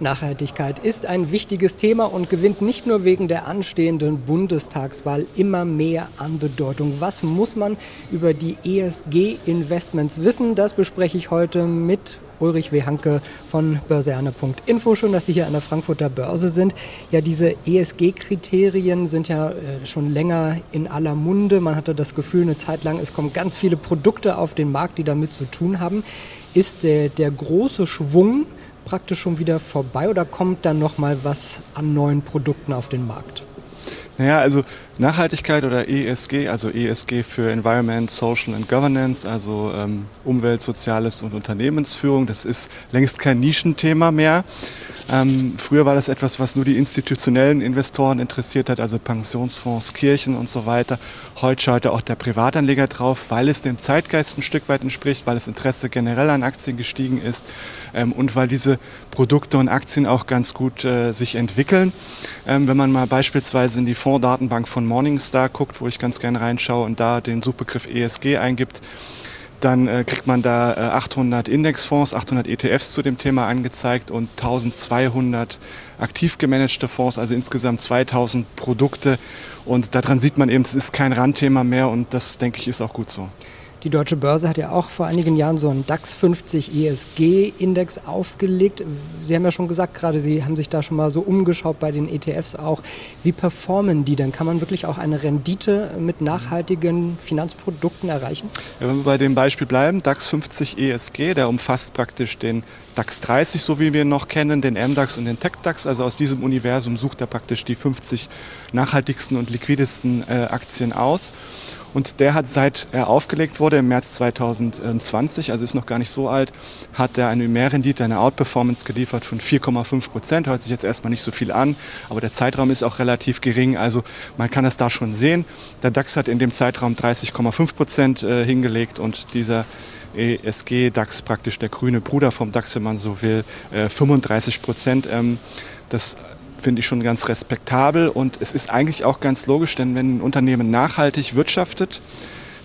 Nachhaltigkeit ist ein wichtiges Thema und gewinnt nicht nur wegen der anstehenden Bundestagswahl immer mehr an Bedeutung. Was muss man über die ESG-Investments wissen? Das bespreche ich heute mit Ulrich W. Hanke von börseane.info. Schön, dass Sie hier an der Frankfurter Börse sind. Ja, diese ESG-Kriterien sind ja äh, schon länger in aller Munde. Man hatte das Gefühl, eine Zeit lang, es kommen ganz viele Produkte auf den Markt, die damit zu tun haben. Ist der, der große Schwung praktisch schon wieder vorbei oder kommt dann noch mal was an neuen Produkten auf den Markt? Naja, also Nachhaltigkeit oder ESG, also ESG für Environment, Social and Governance, also ähm, Umwelt, Soziales und Unternehmensführung, das ist längst kein Nischenthema mehr. Ähm, früher war das etwas, was nur die institutionellen Investoren interessiert hat, also Pensionsfonds, Kirchen und so weiter. Heute schaut auch der Privatanleger drauf, weil es dem Zeitgeist ein Stück weit entspricht, weil das Interesse generell an Aktien gestiegen ist ähm, und weil diese Produkte und Aktien auch ganz gut äh, sich entwickeln. Ähm, wenn man mal beispielsweise in die Fondsdatenbank von Morningstar guckt, wo ich ganz gerne reinschaue und da den Suchbegriff ESG eingibt, dann äh, kriegt man da äh, 800 Indexfonds, 800 ETFs zu dem Thema angezeigt und 1200 aktiv gemanagte Fonds, also insgesamt 2000 Produkte. Und daran sieht man eben, es ist kein Randthema mehr und das, denke ich, ist auch gut so. Die Deutsche Börse hat ja auch vor einigen Jahren so einen DAX 50 ESG-Index aufgelegt. Sie haben ja schon gesagt, gerade Sie haben sich da schon mal so umgeschaut bei den ETFs auch. Wie performen die denn? Kann man wirklich auch eine Rendite mit nachhaltigen Finanzprodukten erreichen? Ja, wenn wir bei dem Beispiel bleiben, DAX 50 ESG, der umfasst praktisch den DAX 30, so wie wir ihn noch kennen, den MDAX und den TechDAX. Also aus diesem Universum sucht er praktisch die 50 nachhaltigsten und liquidesten äh, Aktien aus. Und der hat, seit er aufgelegt wurde im März 2020, also ist noch gar nicht so alt, hat er eine Mehrrendite, eine Outperformance geliefert von 4,5 Prozent. Hört sich jetzt erstmal nicht so viel an, aber der Zeitraum ist auch relativ gering. Also man kann das da schon sehen. Der DAX hat in dem Zeitraum 30,5 Prozent äh, hingelegt und dieser ESG DAX praktisch der grüne Bruder vom DAX, wenn man so will, äh, 35 Prozent. Ähm, das finde ich schon ganz respektabel. Und es ist eigentlich auch ganz logisch, denn wenn ein Unternehmen nachhaltig wirtschaftet,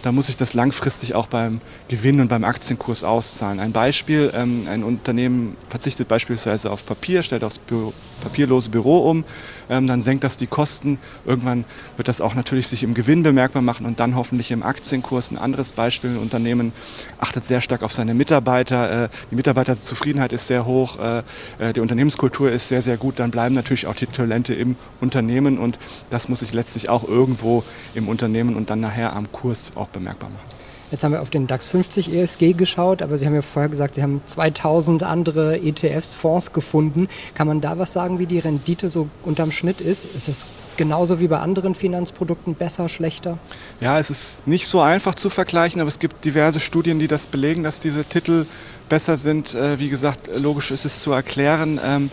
dann muss sich das langfristig auch beim Gewinn und beim Aktienkurs auszahlen. Ein Beispiel, ähm, ein Unternehmen verzichtet beispielsweise auf Papier, stellt aufs Büro, papierlose Büro um, ähm, dann senkt das die Kosten. Irgendwann wird das auch natürlich sich im Gewinn bemerkbar machen und dann hoffentlich im Aktienkurs. Ein anderes Beispiel, ein Unternehmen achtet sehr stark auf seine Mitarbeiter. Äh, die Mitarbeiterzufriedenheit ist sehr hoch, äh, äh, die Unternehmenskultur ist sehr, sehr gut. Dann bleiben natürlich auch die Talente im Unternehmen und das muss sich letztlich auch irgendwo im Unternehmen und dann nachher am Kurs auch bemerkbar machen. Jetzt haben wir auf den DAX 50 ESG geschaut, aber Sie haben ja vorher gesagt, Sie haben 2000 andere ETFs, Fonds gefunden. Kann man da was sagen, wie die Rendite so unterm Schnitt ist? Ist es genauso wie bei anderen Finanzprodukten besser, schlechter? Ja, es ist nicht so einfach zu vergleichen, aber es gibt diverse Studien, die das belegen, dass diese Titel besser sind. Äh, wie gesagt, logisch ist es zu erklären. Ähm,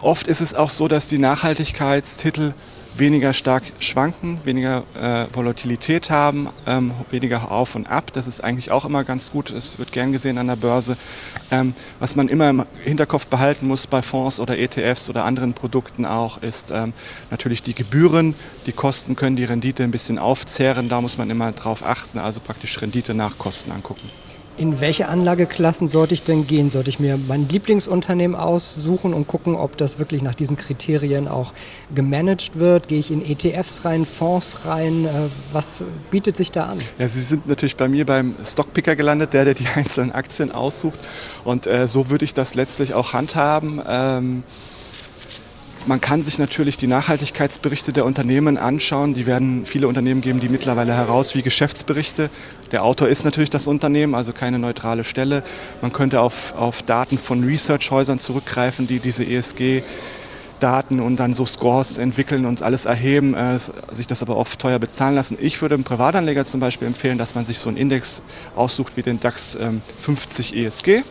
oft ist es auch so, dass die Nachhaltigkeitstitel weniger stark schwanken, weniger äh, Volatilität haben, ähm, weniger auf und ab. Das ist eigentlich auch immer ganz gut. Es wird gern gesehen an der Börse. Ähm, was man immer im Hinterkopf behalten muss bei Fonds oder ETFs oder anderen Produkten auch, ist ähm, natürlich die Gebühren. Die Kosten können die Rendite ein bisschen aufzehren. Da muss man immer drauf achten, also praktisch Rendite nach Kosten angucken. In welche Anlageklassen sollte ich denn gehen? Sollte ich mir mein Lieblingsunternehmen aussuchen und gucken, ob das wirklich nach diesen Kriterien auch gemanagt wird? Gehe ich in ETFs rein, Fonds rein? Äh, was bietet sich da an? Ja, Sie sind natürlich bei mir beim Stockpicker gelandet, der, der die einzelnen Aktien aussucht. Und äh, so würde ich das letztlich auch handhaben. Ähm man kann sich natürlich die Nachhaltigkeitsberichte der Unternehmen anschauen. Die werden viele Unternehmen geben, die mittlerweile heraus wie Geschäftsberichte. Der Autor ist natürlich das Unternehmen, also keine neutrale Stelle. Man könnte auf, auf Daten von Researchhäusern zurückgreifen, die diese ESG Daten und dann so Scores entwickeln und alles erheben, äh, sich das aber oft teuer bezahlen lassen. Ich würde einem Privatanleger zum Beispiel empfehlen, dass man sich so einen Index aussucht wie den DAX ähm, 50 ESG,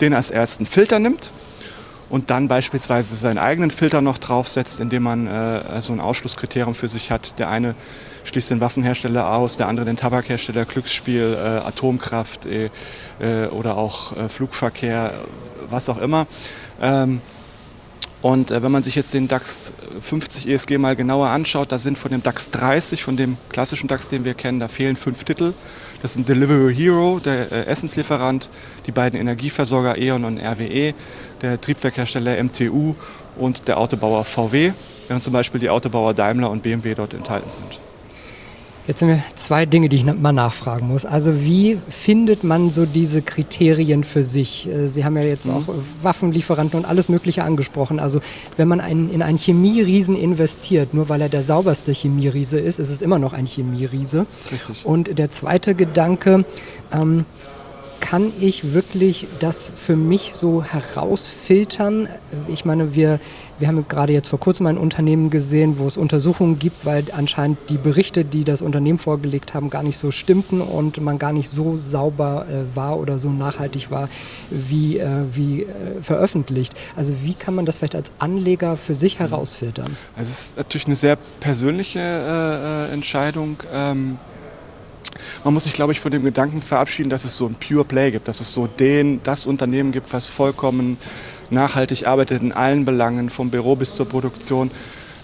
den als ersten Filter nimmt und dann beispielsweise seinen eigenen Filter noch draufsetzt, indem man äh, so ein Ausschlusskriterium für sich hat. Der eine schließt den Waffenhersteller aus, der andere den Tabakhersteller, Glücksspiel, äh, Atomkraft äh, äh oder auch äh, Flugverkehr, was auch immer. Ähm, Und äh, wenn man sich jetzt den DAX 50 ESG mal genauer anschaut, da sind von dem DAX 30, von dem klassischen DAX, den wir kennen, da fehlen fünf Titel. Das sind Delivery Hero, der äh, Essenslieferant, die beiden Energieversorger E.ON und RWE, der Triebwerkhersteller MTU und der Autobauer VW, während zum Beispiel die Autobauer Daimler und BMW dort enthalten sind. Jetzt sind mir zwei Dinge, die ich mal nachfragen muss. Also wie findet man so diese Kriterien für sich? Äh, Sie haben ja jetzt mhm. auch Waffenlieferanten und alles Mögliche angesprochen. Also wenn man einen, in einen Chemieriesen investiert, nur weil er der sauberste Chemieriese ist, ist es immer noch ein Chemieriese. Richtig. Und der zweite Gedanke, ähm, kann ich wirklich das für mich so herausfiltern? Ich meine, wir, wir haben gerade jetzt vor kurzem ein Unternehmen gesehen, wo es Untersuchungen gibt, weil anscheinend die Berichte, die das Unternehmen vorgelegt haben, gar nicht so stimmten und man gar nicht so sauber äh, war oder so nachhaltig war, wie, äh, wie äh, veröffentlicht. Also wie kann man das vielleicht als Anleger für sich herausfiltern? Also es ist natürlich eine sehr persönliche äh, äh, Entscheidung. Ähm man muss sich, glaube ich, von dem Gedanken verabschieden, dass es so ein Pure Play gibt, dass es so den, das Unternehmen gibt, was vollkommen nachhaltig arbeitet in allen Belangen, vom Büro bis zur Produktion.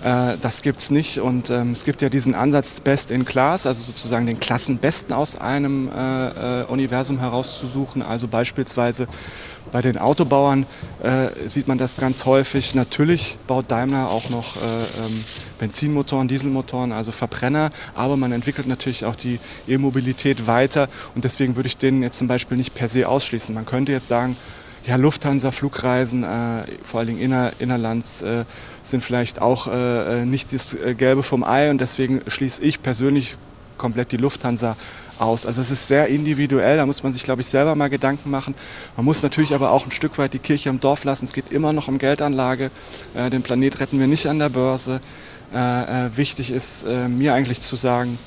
Äh, das gibt es nicht und ähm, es gibt ja diesen Ansatz Best in Class, also sozusagen den Klassenbesten aus einem äh, äh, Universum herauszusuchen. Also beispielsweise bei den Autobauern äh, sieht man das ganz häufig. Natürlich baut Daimler auch noch äh, ähm, Benzinmotoren, Dieselmotoren, also Verbrenner, aber man entwickelt natürlich auch die E-Mobilität weiter und deswegen würde ich den jetzt zum Beispiel nicht per se ausschließen. Man könnte jetzt sagen, ja, Lufthansa-Flugreisen, äh, vor allen Dingen inner, innerlands, äh, sind vielleicht auch äh, nicht das Gelbe vom Ei und deswegen schließe ich persönlich komplett die Lufthansa aus. Also es ist sehr individuell, da muss man sich, glaube ich, selber mal Gedanken machen. Man muss natürlich aber auch ein Stück weit die Kirche im Dorf lassen. Es geht immer noch um Geldanlage. Äh, den Planet retten wir nicht an der Börse. Äh, äh, wichtig ist mir eigentlich zu sagen,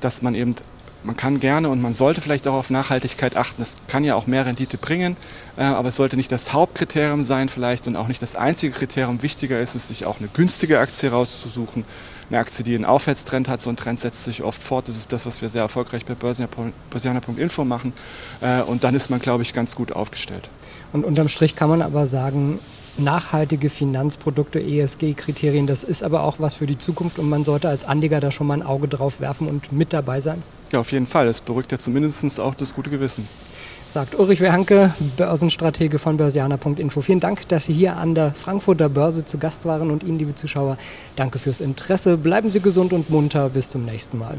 dass man eben man kann gerne und man sollte vielleicht auch auf Nachhaltigkeit achten. Das kann ja auch mehr Rendite bringen, äh, aber es sollte nicht das Hauptkriterium sein vielleicht und auch nicht das einzige Kriterium. Wichtiger ist es, sich auch eine günstige Aktie rauszusuchen. Eine Aktie, die einen Aufwärtstrend hat, so ein Trend setzt sich oft fort. Das ist das, was wir sehr erfolgreich bei börsianer.info machen. Äh, und dann ist man, glaube ich, ganz gut aufgestellt. Und unterm Strich kann man aber sagen, nachhaltige Finanzprodukte, ESG-Kriterien, das ist aber auch was für die Zukunft und man sollte als Anleger da schon mal ein Auge drauf werfen und mit dabei sein? Ja, auf jeden Fall. Es beruhigt ja zumindest auch das gute Gewissen. Sagt Ulrich Wehanke, Börsenstratege von Börsianer.info. Vielen Dank, dass Sie hier an der Frankfurter Börse zu Gast waren und Ihnen, liebe Zuschauer, danke fürs Interesse. Bleiben Sie gesund und munter. Bis zum nächsten Mal.